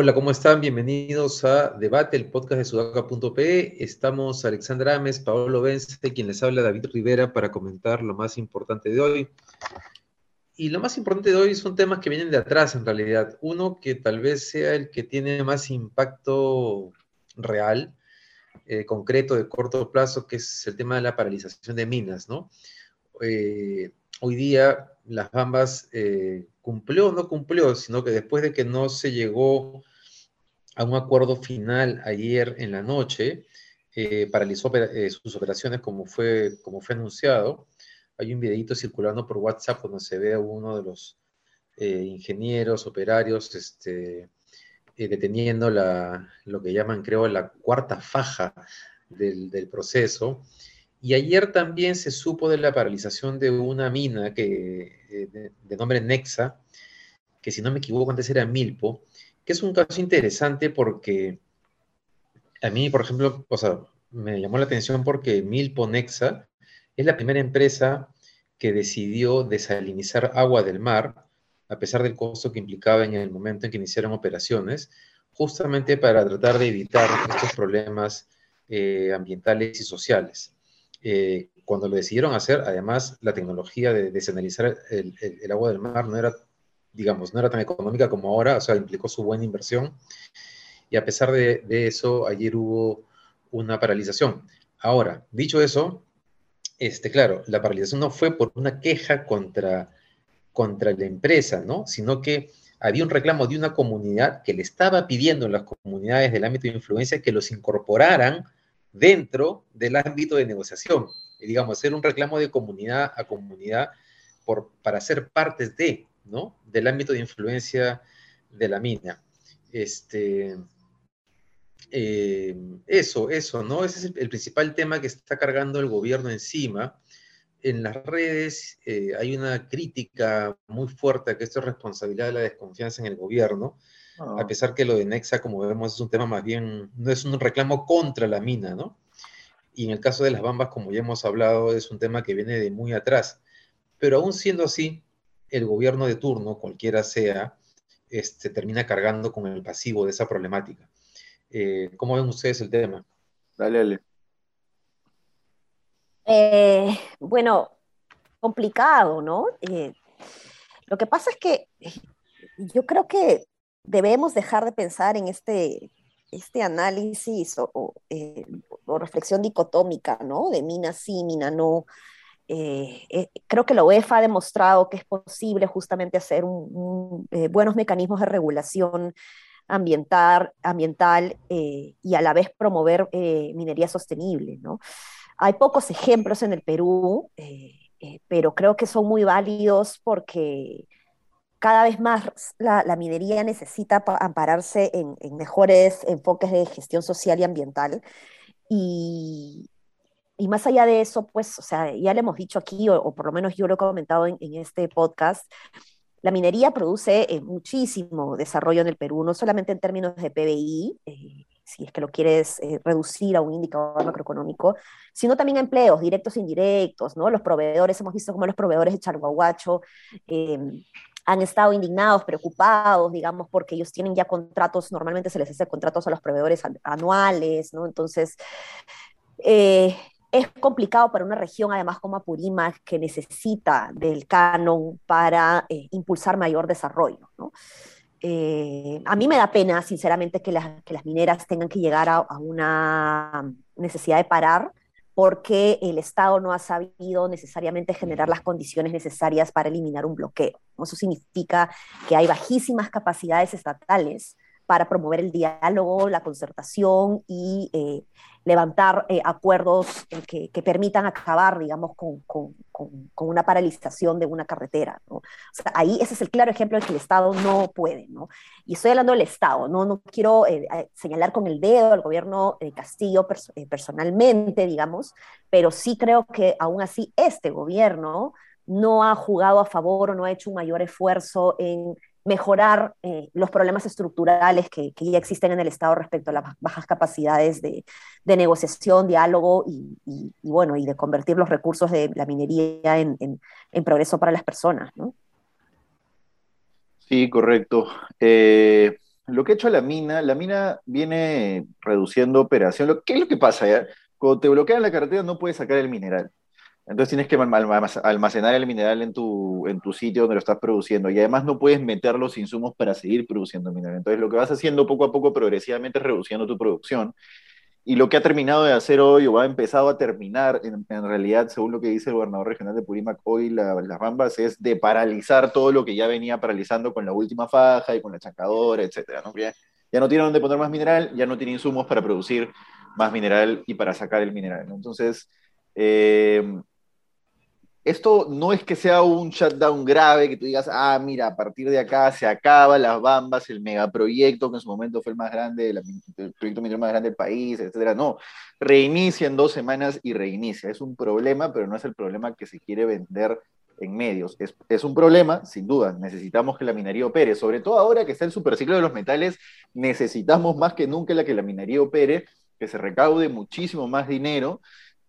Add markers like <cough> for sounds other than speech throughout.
Hola, ¿cómo están? Bienvenidos a Debate, el podcast de sudaca.pe. Estamos Alexandra Ames, Paolo Vence, quien les habla David Rivera para comentar lo más importante de hoy. Y lo más importante de hoy son temas que vienen de atrás en realidad. Uno que tal vez sea el que tiene más impacto real, eh, concreto, de corto plazo, que es el tema de la paralización de minas, ¿no? Eh, hoy día las Bambas eh, cumplió o no cumplió, sino que después de que no se llegó a un acuerdo final ayer en la noche, paralizó sus operaciones como fue, como fue anunciado. Hay un videito circulando por WhatsApp donde se ve a uno de los ingenieros, operarios, este, deteniendo la, lo que llaman, creo, la cuarta faja del, proceso. Y ayer también se supo de la paralización de una mina que, de, de nombre Nexa, que si no me equivoco antes era Milpo, que es un caso interesante porque a mí, por ejemplo, o sea, me llamó la atención porque Milpo Nexa es la primera empresa que decidió desalinizar agua del mar, a pesar del costo que implicaba en el momento en que iniciaron operaciones, justamente para tratar de evitar estos problemas eh, ambientales y sociales. Eh, cuando lo decidieron hacer, además, la tecnología de el, el agua del mar no era digamos, no era tan económica como ahora, o sea, implicó su buena inversión. Y a pesar de, de eso, ayer hubo una paralización. Ahora, dicho eso, este, claro, la paralización no fue por una queja contra, contra la empresa, ¿no? Sino que había un reclamo de una comunidad que le estaba pidiendo a las comunidades del ámbito de influencia que los incorporaran dentro del ámbito de negociación. Y digamos, hacer un reclamo de comunidad a comunidad por, para ser partes de, ¿no? Del ámbito de influencia de la mina. Este, eh, eso, eso, ¿no? Ese es el, principal tema que está cargando el gobierno encima. En las redes eh, hay una crítica muy fuerte a que esto es responsabilidad de la desconfianza en el gobierno, oh. a pesar que lo de Nexa, como vemos, es un tema más bien, no es un reclamo contra la mina, ¿no? Y en el caso de las bambas, como ya hemos hablado, es un tema que viene de muy atrás. Pero aún siendo así, el gobierno de turno, cualquiera sea, este, termina cargando con el pasivo de esa problemática. Eh, ¿Cómo ven ustedes el tema? Dale, dale. Eh, bueno, complicado, ¿no? Eh, lo que pasa es que yo creo que debemos dejar de pensar en este, este análisis o, eh, reflexión dicotómica, ¿no? De mina sí, mina no. Eh, eh, creo que la UEFA ha demostrado que es posible justamente hacer eh, buenos mecanismos de regulación ambiental, ambiental eh, y a la vez promover eh, minería sostenible. ¿no? Hay pocos ejemplos en el Perú, pero creo que son muy válidos porque cada vez más la, la minería necesita ampararse en, en mejores enfoques de gestión social y ambiental. Y, y más allá de eso, pues, o sea, ya le hemos dicho aquí, o, o por lo menos yo lo he comentado en, en este podcast, la minería produce eh, muchísimo desarrollo en el Perú, no solamente en términos de PBI, eh, si es que lo quieres eh, reducir a un indicador macroeconómico, sino también empleos directos e indirectos, ¿no? Los proveedores, hemos visto cómo los proveedores de Charguahuacho em, han estado indignados, preocupados, digamos, porque ellos tienen ya contratos, normalmente se les hace contratos a los proveedores anuales, ¿no? Entonces, eh, es complicado para una región, además como Apurímac, que necesita del canon para eh, impulsar mayor desarrollo. ¿no? Eh, a mí me da pena, sinceramente, que, la, que las mineras tengan que llegar a, a, una necesidad de parar porque el Estado no ha sabido necesariamente generar las condiciones necesarias para eliminar un bloqueo. Eso significa que hay bajísimas capacidades estatales para promover el diálogo, la concertación y eh, levantar eh, acuerdos eh, que, que, permitan acabar, digamos, con, con, con, con, una paralización de una carretera. ¿no? O sea, ahí ese es el claro ejemplo de que el Estado no puede. ¿no? Y estoy hablando del Estado, no, no quiero eh, señalar con el dedo al gobierno de Castillo pers personalmente, digamos, pero sí creo que aún así este gobierno no ha jugado a favor o no ha hecho un mayor esfuerzo en mejorar eh, los problemas estructurales que, ya existen en el Estado respecto a las bajas capacidades de, negociación, diálogo y, y, bueno, y de convertir los recursos de la minería en progreso para las personas, ¿no? Sí, correcto. Eh, lo que ha hecho la mina, la mina viene reduciendo operación. ¿Qué es lo que pasa? Ya? Cuando te bloquean la carretera no puedes sacar el mineral. Entonces tienes que almacenar el mineral en tu, en tu sitio donde lo estás produciendo y además no puedes meter los insumos para seguir produciendo mineral. Entonces lo que vas haciendo poco a poco progresivamente es reduciendo tu producción. Y lo que ha terminado de hacer hoy, o ha empezado a terminar, en, realidad, según lo que dice el gobernador regional de Purímac hoy, las Bambas, es de paralizar todo lo que ya venía paralizando con la última faja y con la chancadora, etc. ¿no? Ya, ya, no tienen dónde poner más mineral, ya no tienen insumos para producir más mineral y para sacar el mineral. Entonces, eh, esto no es que sea un shutdown grave, que tú digas, ah, mira, a partir de acá se acaba las bambas, el megaproyecto que en su momento fue el más grande, el proyecto minero más grande del país, etcétera. No, reinicia en dos semanas y reinicia. Es un problema, pero no es el problema que se quiere vender en medios. Es, es, un problema, sin duda. Necesitamos que la minería opere. Sobre todo ahora que está el superciclo de los metales, necesitamos más que nunca la que la minería opere, que se recaude muchísimo más dinero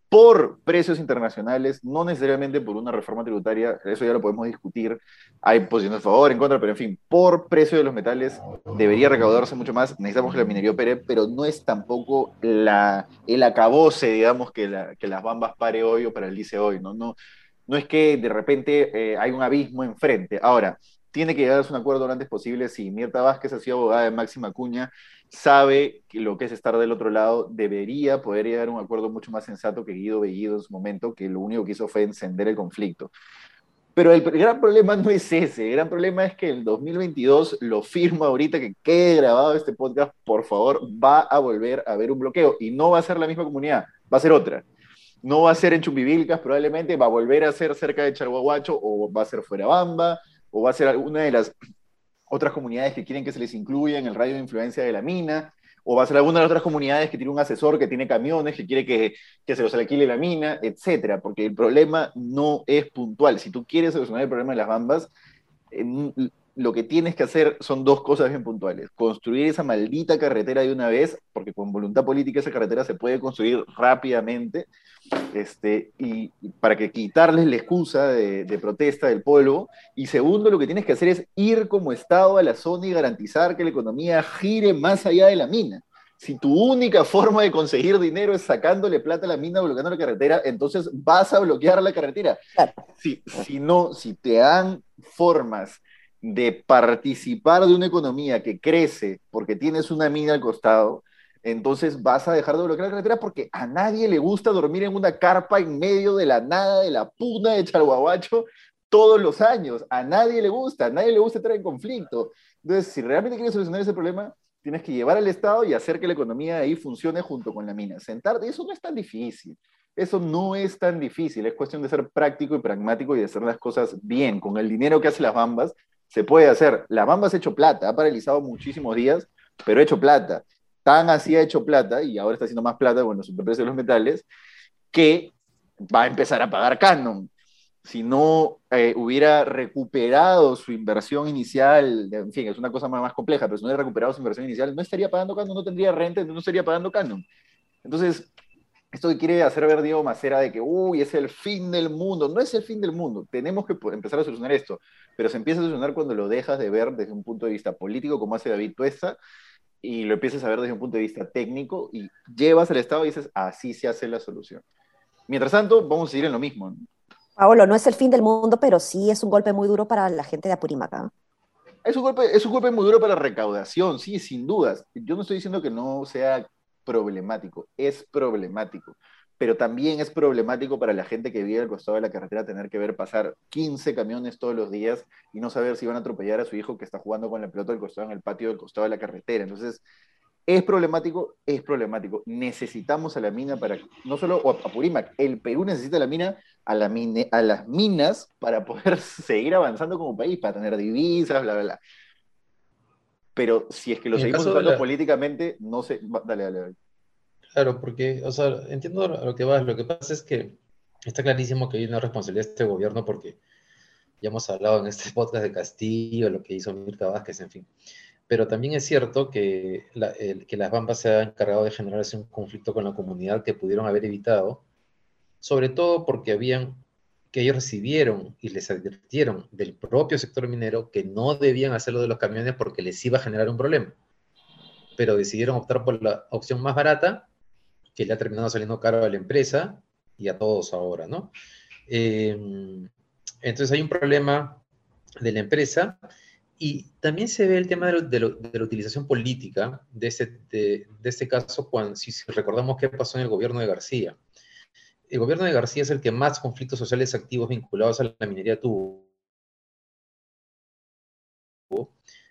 por precios internacionales, no necesariamente por una reforma tributaria, eso ya lo podemos discutir, hay posiciones a favor, en contra, pero en fin, por precio de los metales debería recaudarse mucho más, necesitamos que la minería opere, pero no es tampoco la, el acabose, digamos, que, la, que las bambas pare hoy o paralice hoy, ¿no? No, no es que de repente eh, hay un abismo enfrente. Ahora, tiene que llegarse a un acuerdo lo antes posible, si Mirta Vázquez ha sido abogada de Máxima Cuña, sabe que lo que es estar del otro lado, debería poder llegar a un acuerdo mucho más sensato que Guido Bellido en su momento, que lo único que hizo fue encender el conflicto. Pero el gran problema no es ese, el gran problema es que el 2022 lo firmo ahorita que quede grabado este podcast, por favor, va a volver a haber un bloqueo. Y no va a ser la misma comunidad, va a ser otra. No va a ser en Chumbivilcas, probablemente. Va a volver a ser cerca de Charhuahuacho o va a ser fuera Bamba o va a ser alguna de las otras comunidades que quieren que se les incluya en el radio de influencia de la mina, o va a ser alguna de las otras comunidades que tiene un asesor que tiene camiones, que quiere que, que se los alquile la mina, etcétera, porque el problema no es puntual. Si tú quieres solucionar el problema de las bambas, lo que tienes que hacer son dos cosas bien puntuales. Construir esa maldita carretera de una vez, porque con voluntad política esa carretera se puede construir rápidamente, este, y, para que quitarles la excusa de, de, protesta del pueblo. Y segundo, lo que tienes que hacer es ir como Estado a la zona y garantizar que la economía gire más allá de la mina. Si tu única forma de conseguir dinero es sacándole plata a la mina, bloqueando la carretera, entonces vas a bloquear la carretera. Si, si no, si te dan formas de participar de una economía que crece porque tienes una mina al costado, entonces vas a dejar de bloquear la carretera porque a nadie le gusta dormir en una carpa en medio de la nada de la puna de Chalhuahuacho todos los años. A nadie le gusta, a nadie le gusta estar en conflicto. Entonces, si realmente quieres solucionar ese problema, tienes que llevar al Estado y hacer que la economía ahí funcione junto con la mina. Sentarte, eso no es tan difícil. Eso no es tan difícil, es cuestión de ser práctico y pragmático y de hacer las cosas bien. Con el dinero que hace las bambas, se puede hacer. La Bamba ha hecho plata, ha paralizado muchísimos días, pero ha hecho plata. Tan así ha hecho plata, y ahora está haciendo más plata con los superprecios de los metales, que va a empezar a pagar Canon. Si no eh, hubiera recuperado su inversión inicial, en fin, es una cosa más, más compleja, pero si no hubiera recuperado su inversión inicial, no estaría pagando Canon, no tendría renta, no estaría pagando Canon. Entonces, esto quiere hacer ver Diego Macera de que, uy, es el fin del mundo. No es el fin del mundo. Tenemos que empezar a solucionar esto. Pero se empieza a solucionar cuando lo dejas de ver desde un punto de vista político, como hace David Tuesta, y lo empiezas a ver desde un punto de vista técnico, y llevas al Estado y dices, así se hace la solución. Mientras tanto, vamos a seguir en lo mismo. Paolo, no es el fin del mundo, pero sí es un golpe muy duro para la gente de Apurímac. ¿ah? Es un, golpe, es un golpe muy duro para la recaudación, sí, sin dudas. Yo no estoy diciendo que no sea problemático, es problemático, pero también es problemático para la gente que vive al costado de la carretera tener que ver pasar 15 camiones todos los días y no saber si van a atropellar a su hijo que está jugando con la pelota del costado en el patio del costado de la carretera. Entonces, es problemático, es problemático. Necesitamos a la mina para, no solo a Purímac, el Perú necesita la mina a, la mine, a las minas para poder <laughs> seguir avanzando como país, para tener divisas, bla, bla, bla pero si es que lo seguimos usando políticamente, no sé, dale, dale, dale. Claro, porque, o sea, entiendo a lo que va, lo que pasa es que está clarísimo que hay una responsabilidad de este gobierno porque Ya hemos hablado en este <laughs> podcast de Castillo, lo que hizo Mirta Vázquez, en fin. Pero también es cierto que, que las Bambas se han encargado de generar un conflicto con la comunidad que pudieron haber evitado, sobre todo porque habían que ellos recibieron y les advirtieron del propio sector minero que no debían hacerlo de los camiones porque les iba a generar un problema. Pero decidieron optar por la opción más barata, que le ha terminado saliendo caro a la empresa y a todos ahora, ¿no? Em, entonces hay un problema de la empresa y también se ve el tema de, la utilización política de este, este caso, cuando, si recordamos qué pasó en el gobierno de García el gobierno de García es el que más conflictos sociales activos vinculados a la minería tuvo.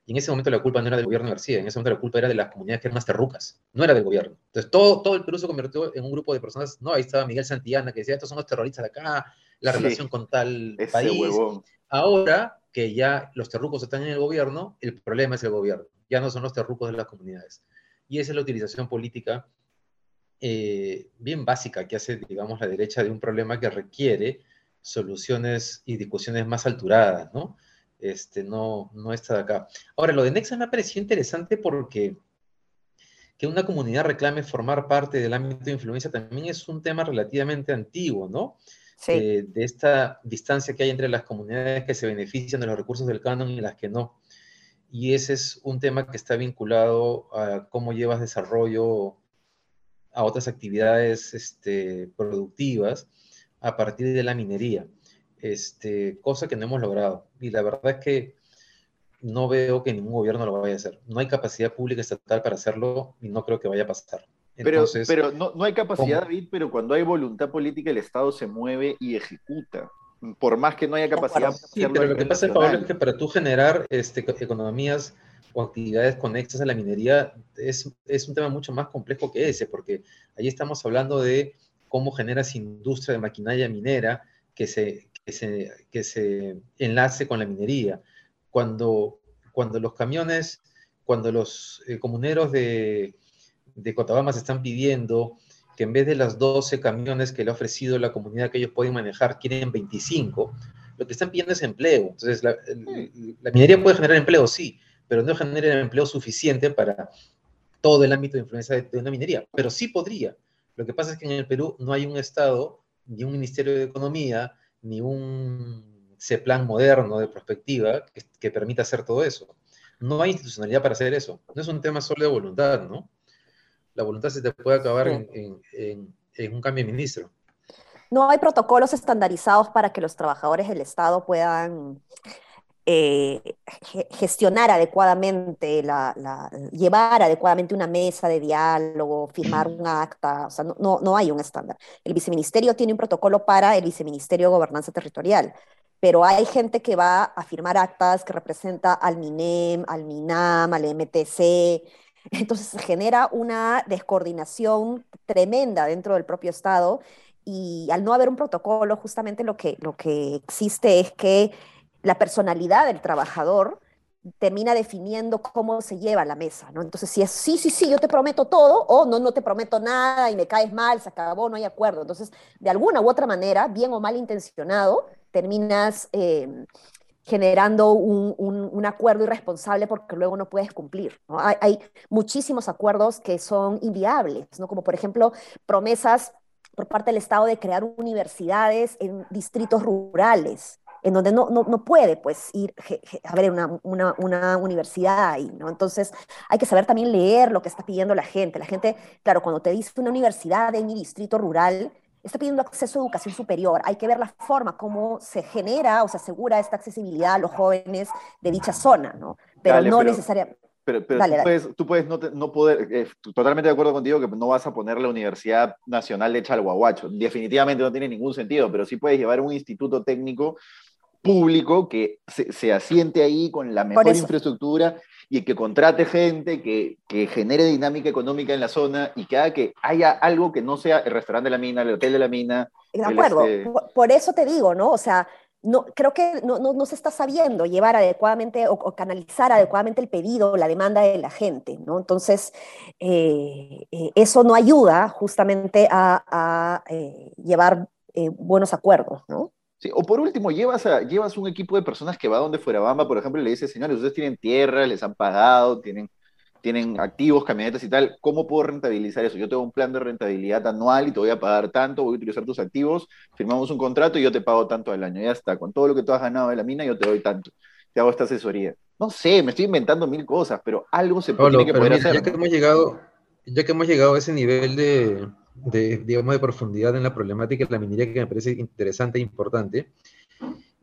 Y en ese momento la culpa no era del gobierno de García, en ese momento la culpa era de las comunidades que eran más terrucas, no era del gobierno. Entonces todo, todo el Perú se convirtió en un grupo de personas, no, ahí estaba Miguel Santillana que decía, estos son los terroristas de acá, la relación con tal país. Ahora que ya los terrucos están en el gobierno, el problema es el gobierno, ya no son los terrucos de las comunidades. Y esa es la utilización política eh, bien básica que hace, digamos, la derecha de un problema que requiere soluciones y discusiones más alturadas, ¿no? Este, no, no está de acá. Ahora, lo de Nexa me ha parecido interesante porque que una comunidad reclame formar parte del ámbito de influencia también es un tema relativamente antiguo, ¿no? Sí. Eh, de esta distancia que hay entre las comunidades que se benefician de los recursos del canon y las que no. Y ese es un tema que está vinculado a cómo llevas desarrollo a otras actividades este, productivas a partir de la minería, este, cosa que no hemos logrado. Y la verdad es que no veo que ningún gobierno lo vaya a hacer. No hay capacidad pública estatal para hacerlo y no creo que vaya a pasar. pero, pero no, no hay capacidad, David, pero cuando hay voluntad política el Estado se mueve y ejecuta por más que no haya capacidad. Sí, pero lo que pasa, Pablo, es que para tú generar este, economías o actividades conexas a la minería es, es un tema mucho más complejo que ese, porque ahí estamos hablando de cómo generas industria de maquinaria minera que se, que se, que se enlace con la minería. Cuando, cuando los camiones, cuando los eh, comuneros de, de Cotobama se están pidiendo que en vez de las 12 camiones que le ha ofrecido la comunidad que ellos pueden manejar, quieren 25, lo que están pidiendo es empleo. Entonces, la, la minería puede generar empleo, sí, pero no genera empleo suficiente para todo el ámbito de influencia de, una minería, pero sí podría. Lo que pasa es que en el Perú no hay un Estado, ni un Ministerio de Economía, ni un CEPLAN moderno de prospectiva que, permita hacer todo eso. No hay institucionalidad para hacer eso. No es un tema solo de voluntad, ¿no? La voluntad se te puede acabar en, en un cambio de ministro. No hay protocolos estandarizados para que los trabajadores del Estado puedan eh, gestionar adecuadamente, la, llevar adecuadamente una mesa de diálogo, firmar un acta, o sea, no, no, hay un estándar. El viceministerio tiene un protocolo para el viceministerio de Gobernanza Territorial, pero hay gente que va a firmar actas que representa al MINEM, al MINAM, al MTC, entonces genera una descoordinación tremenda dentro del propio Estado y al no haber un protocolo, justamente lo que, lo que existe es que la personalidad del trabajador termina definiendo cómo se lleva la mesa, ¿no? Entonces, si es sí, sí, sí, yo te prometo todo, o no, no te prometo nada y me caes mal, se acabó, no hay acuerdo. Entonces, de alguna u otra manera, bien o mal intencionado, terminas em, generando un, acuerdo irresponsable porque luego no puedes cumplir. Hay, muchísimos acuerdos que son inviables, ¿no? Como por ejemplo promesas por parte del Estado de crear universidades en distritos rurales en donde no, no, no puede pues ir a ver una, una, una, universidad ahí, ¿no? Entonces hay que saber también leer lo que está pidiendo la gente. La gente, claro, cuando te dice una universidad en mi distrito rural, está pidiendo acceso a educación superior. Hay que ver la forma, cómo se genera o se asegura esta accesibilidad a los jóvenes de dicha zona, ¿no? Pero no necesariamente... Pero, pero tú, Puedes, tú, Puedes, no, no poder, eh, totalmente de acuerdo contigo que no vas a poner la Universidad Nacional de Chalhuahuacho. Definitivamente no tiene ningún sentido, pero sí puedes llevar un instituto técnico público que se, asiente ahí con la mejor infraestructura y que contrate gente, que, genere dinámica económica en la zona y que haga que haya algo que no sea el restaurante de la mina, el hotel de la mina. De acuerdo, este por, eso te digo, ¿no? O sea, no, creo que no, no, se está sabiendo llevar adecuadamente o, canalizar adecuadamente el pedido, la demanda de la gente, ¿no? Entonces, eh, eh, eso no ayuda justamente a, eh, llevar buenos acuerdos, ¿no? Sí, o por último, llevas, a, llevas un equipo de personas que va donde fuera Bamba, por ejemplo, y le dices, señores, ustedes tienen tierra, les han pagado, tienen, tienen activos, camionetas y tal, ¿cómo puedo rentabilizar eso? Yo tengo un plan de rentabilidad anual y te voy a pagar tanto, voy a utilizar tus activos, firmamos un contrato y yo te pago tanto al año, ya está, con todo lo que tú has ganado de la mina yo te doy tanto, te hago esta asesoría. No sé, me estoy inventando mil cosas, pero algo se tiene que poder hacer. Ya que, hemos llegado, ya que hemos llegado a ese nivel de, de, digamos, de profundidad en la problemática de la minería que me parece interesante e importante,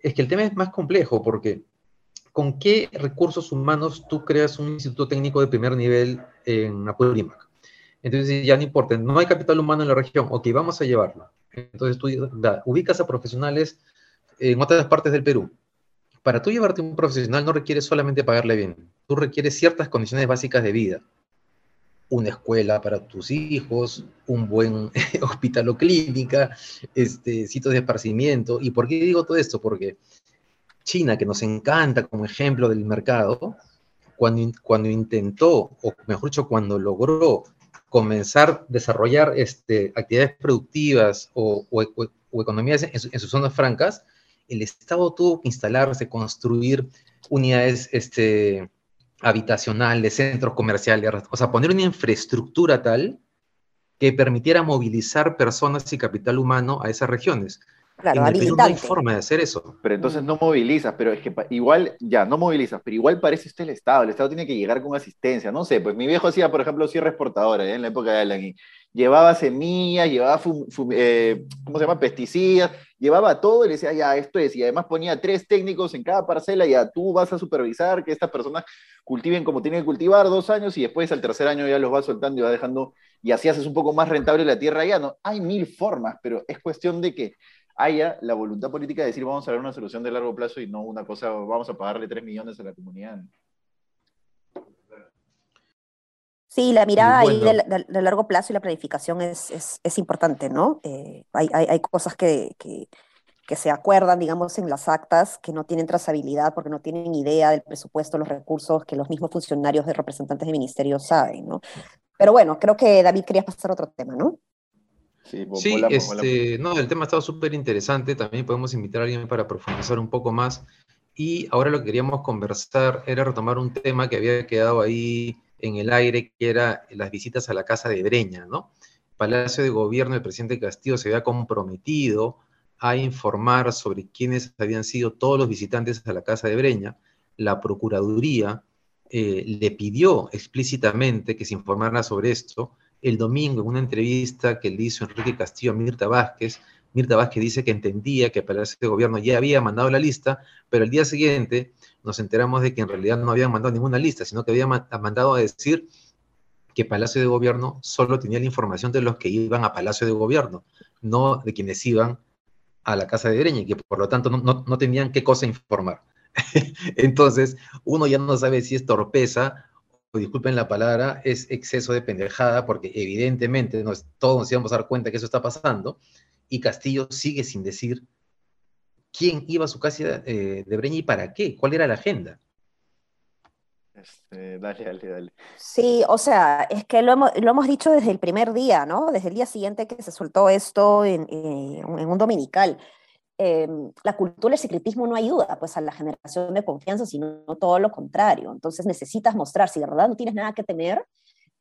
es que el tema es más complejo porque ¿con qué recursos humanos tú creas un instituto técnico de primer nivel en Apurímac? Entonces ya no importa, no hay capital humano en la región, ok, vamos a llevarlo. Entonces tú ubicas a profesionales en otras partes del Perú. Para tú llevarte un profesional no requieres solamente pagarle bien, tú requieres ciertas condiciones básicas de vida una escuela para tus hijos, un buen <laughs> hospital o clínica, este, sitios de esparcimiento. ¿Y por qué digo todo esto? Porque China, que nos encanta como ejemplo del mercado, cuando, cuando intentó, o mejor dicho, cuando logró comenzar a desarrollar este, actividades productivas o, economías en, en, sus zonas francas, el Estado tuvo que instalarse, construir unidades este, habitacionales, centros comerciales, o sea, poner una infraestructura tal que permitiera movilizar personas y capital humano a esas regiones. Claro, no hay forma de hacer eso. Pero entonces no movilizas, pero es que igual, ya, no movilizas, pero igual parece usted el Estado, el Estado tiene que llegar con asistencia, no sé, pues mi viejo hacía, por ejemplo, cierre exportadora, ¿eh? en la época de Alan, llevaba semillas, llevaba, eh, ¿cómo se llama?, pesticidas, llevaba todo y le decía, ya, esto es, y además ponía tres técnicos en cada parcela, ya tú vas a supervisar que estas personas cultiven como tienen que cultivar dos años y después al tercer año ya los vas soltando y vas dejando, y así haces un poco más rentable la tierra ya, ¿no? Hay mil formas, pero es cuestión de que haya la voluntad política de decir vamos a ver una solución de largo plazo y no una cosa, vamos a pagarle tres millones a la comunidad. Sí, la mirada ahí de, largo plazo y la planificación es, es, importante, ¿no? Eh, hay, hay, hay, cosas que, que, que, se acuerdan, digamos, en las actas que no tienen trazabilidad porque no tienen idea del presupuesto, los recursos que los mismos funcionarios de representantes de ministerio saben, ¿no? Pero bueno, creo que David quería pasar a otro tema, ¿no? Sí, sí este, no, el tema ha estado súper interesante, también podemos invitar a alguien para profundizar un poco más. Y ahora lo que queríamos conversar era retomar un tema que había quedado ahí en el aire, que era las visitas a la casa de Breña, ¿no? Palacio de Gobierno del presidente Castillo se había comprometido a informar sobre quiénes habían sido todos los visitantes a la casa de Breña. La Procuraduría eh, le pidió explícitamente que se informara sobre esto. El domingo, en una entrevista que le hizo Enrique Castillo a Mirta Vázquez, Mirta Vázquez dice que entendía que el Palacio de Gobierno ya había mandado la lista, pero el día siguiente nos enteramos de que en realidad no habían mandado ninguna lista, sino que habían mandado a decir que Palacio de Gobierno solo tenía la información de los que iban a Palacio de Gobierno, no de quienes iban a la Casa de Breña, y que por lo tanto no, tenían qué cosa informar. <laughs> Entonces, uno ya no sabe si es torpeza o, disculpen la palabra, es exceso de pendejada, porque evidentemente todos nos íbamos a dar cuenta que eso está pasando, y Castillo sigue sin decir quién iba a su casa eh, de Breña y para qué, cuál era la agenda. Este, dale, dale, dale. Sí, o sea, es que lo hemos, dicho desde el primer día, ¿no? Desde el día siguiente que se soltó esto en, eh, un dominical. Em, la cultura del secretismo no ayuda pues a la generación de confianza, sino todo lo contrario. Entonces necesitas mostrar, si de verdad no tienes nada que temer,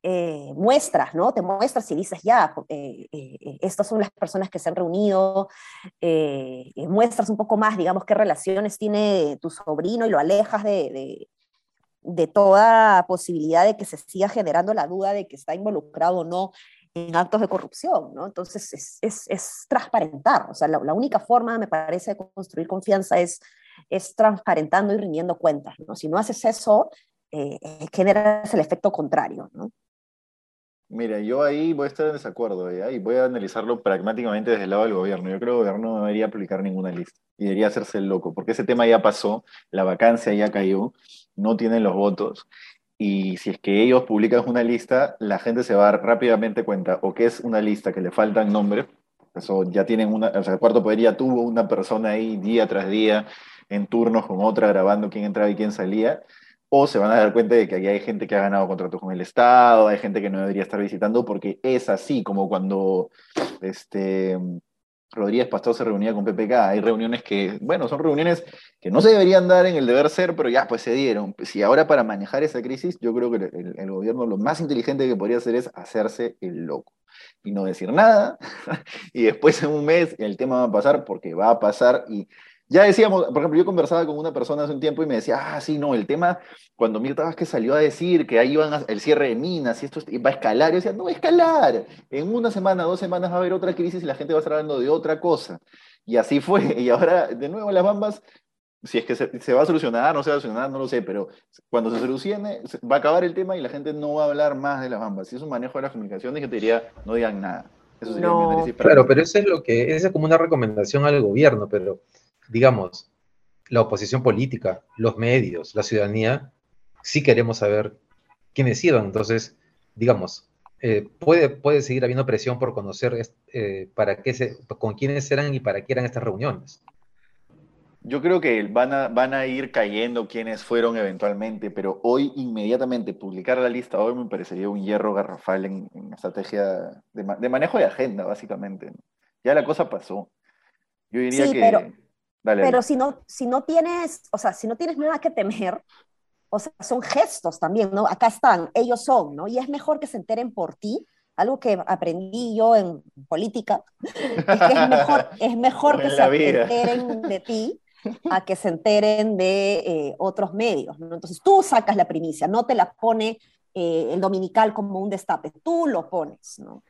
eh, muestras, ¿no? Te muestras y dices, ya, eh, eh, estas son las personas que se han reunido, muestras un poco más, digamos, qué relaciones tiene tu sobrino y lo alejas de, de, toda posibilidad de que se siga generando la duda de que está involucrado o no en actos de corrupción, ¿no? Entonces es, es, es transparentar, o sea, la, la, única forma, me parece, de construir confianza es, es transparentando y rindiendo cuentas, ¿no? Si no haces eso, generas el efecto contrario, ¿no? Mira, yo ahí voy a estar en desacuerdo y voy a analizarlo pragmáticamente desde el lado del gobierno. Yo creo que el gobierno no debería aplicar ninguna lista y debería hacerse el loco, porque ese tema ya pasó, la vacancia ya cayó, no tienen los votos y si es que ellos publican una lista, la gente se va a dar rápidamente cuenta o que es una lista que le faltan nombres, eso ya tienen una, o sea, el cuarto poder ya tuvo una persona ahí día tras día en turnos con otra grabando quién entraba y quién salía o se van a dar cuenta de que aquí hay gente que ha ganado contratos con el Estado, hay gente que no debería estar visitando, porque es así como cuando este, Rodríguez Pastor se reunía con PPK. Hay reuniones que, bueno, son reuniones que no se deberían dar en el deber ser, pero ya, pues se dieron. Si ahora para manejar esa crisis, yo creo que el, el gobierno lo más inteligente que podría hacer es hacerse el loco y no decir nada. <laughs> y después en un mes el tema va a pasar porque va a pasar y ya decíamos, por ejemplo, yo conversaba con una persona hace un tiempo y me decía, ah, sí, no, el tema, cuando Mirta Vázquez salió a decir que ahí iban el cierre de minas y esto va a escalar, yo decía, no va a escalar, en una semana, dos semanas va a haber otra crisis y la gente va a estar hablando de otra cosa. Y así fue, <laughs> y ahora de nuevo las bambas, si es que se, va a solucionar, no se va a solucionar, no lo sé, pero cuando se solucione, va a acabar el tema y la gente no va a hablar más de las bambas. Si es un manejo de las comunicaciones, yo te diría, no digan nada. Eso sería no. Claro, pero eso es lo que, esa es como una recomendación al gobierno, pero digamos, la oposición política, los medios, la ciudadanía, sí queremos saber quiénes iban. Entonces, digamos, eh, puede, puede seguir habiendo presión por conocer eh, para qué se, con quiénes eran y para qué eran estas reuniones. Yo creo que van a, van a ir cayendo quienes fueron eventualmente, pero hoy inmediatamente publicar la lista hoy me parecería un hierro garrafal en, estrategia de, manejo de agenda, básicamente. Ya la cosa pasó. Yo diría que... Pero si no, si no tienes, o sea, si no tienes nada que temer, o sea, son gestos también, ¿no? Acá están, ellos son, ¿no? Y es mejor que se enteren por ti, algo que aprendí yo en política, <laughs> es que es mejor, es mejor que se enteren de ti a que se enteren de eh, otros medios, ¿no? Entonces tú sacas la primicia, no te la pone eh, el dominical como un destape, tú lo pones, ¿no?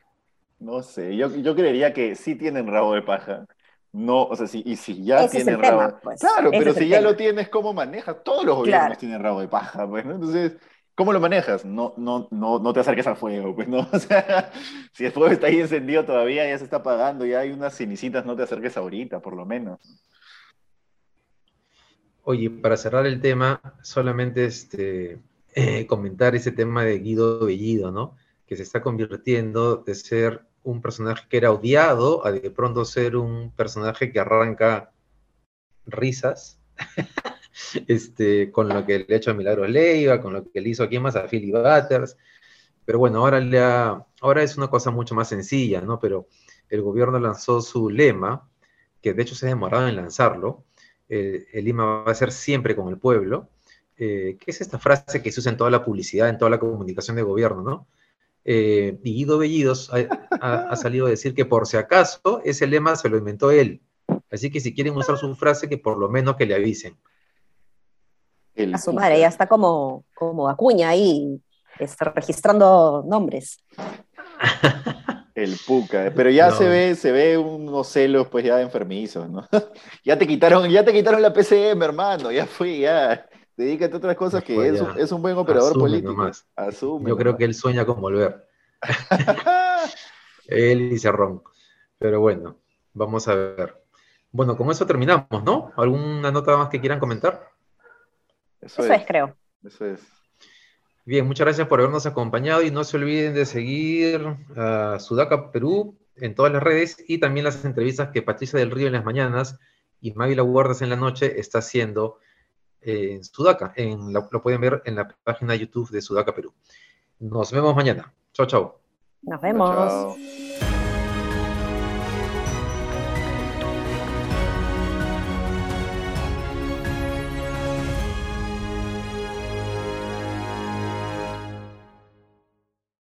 No sé, yo, yo creería que sí tienen rabo de paja. No, o sea, si, y si ya tienen rabo. Pues. Claro, pero si ya lo tienes, ¿cómo manejas? Todos los gobiernos tienen rabo de paja, pues, ¿no? Entonces, ¿cómo lo manejas? No, no, no, no te acerques al fuego, pues, ¿no? <laughs> O sea, si el fuego está ahí encendido todavía, ya se está apagando, ya hay unas cenicitas, no te acerques ahorita, por lo menos. Oye, para cerrar el tema, solamente este, eh, comentar ese tema de Guido Bellido, ¿no? Que se está convirtiendo de ser un personaje que era odiado a de pronto ser un personaje que arranca risas, <laughs> este, con lo que le ha hecho a Milagros Leiva, con lo que le hizo aquí más a Philly Butters. Pero bueno, ahora, le ahora es una cosa mucho más sencilla, ¿no? Pero el gobierno lanzó su lema, que de hecho se ha demorado en lanzarlo. el lema va a ser siempre con el pueblo, eh, que es esta frase que se usa en toda la publicidad, en toda la comunicación de gobierno, ¿no? Eh, Guido Bellidos ha, salido a decir que por si acaso ese lema se lo inventó él. Así que si quieren usar su frase, que por lo menos que le avisen. a su madre, ya está como, como Acuña ahí, está registrando nombres. <laughs> El Puca, pero ya se ve, se ve unos celos pues ya enfermizos, ¿no? <laughs> ya te quitaron, ya te quitaron la PCM, hermano, ya fui, ya. Dedícate a otras cosas que es, es, un buen operador político. Yo creo que él sueña con volver. <laughs> él y Cerrón. Pero bueno, vamos a ver. Bueno, con eso terminamos, ¿no? ¿Alguna nota más que quieran comentar? Eso, es. creo. Eso es. Bien, muchas gracias por habernos acompañado y no se olviden de seguir a Sudaca Perú en todas las redes y también las entrevistas que Patricia del Río en las mañanas y Maggie Guardas en la noche está haciendo en Sudaca. En lo pueden ver en la página de YouTube de Sudaca Perú. Nos vemos mañana. Chao, chao. Nos vemos.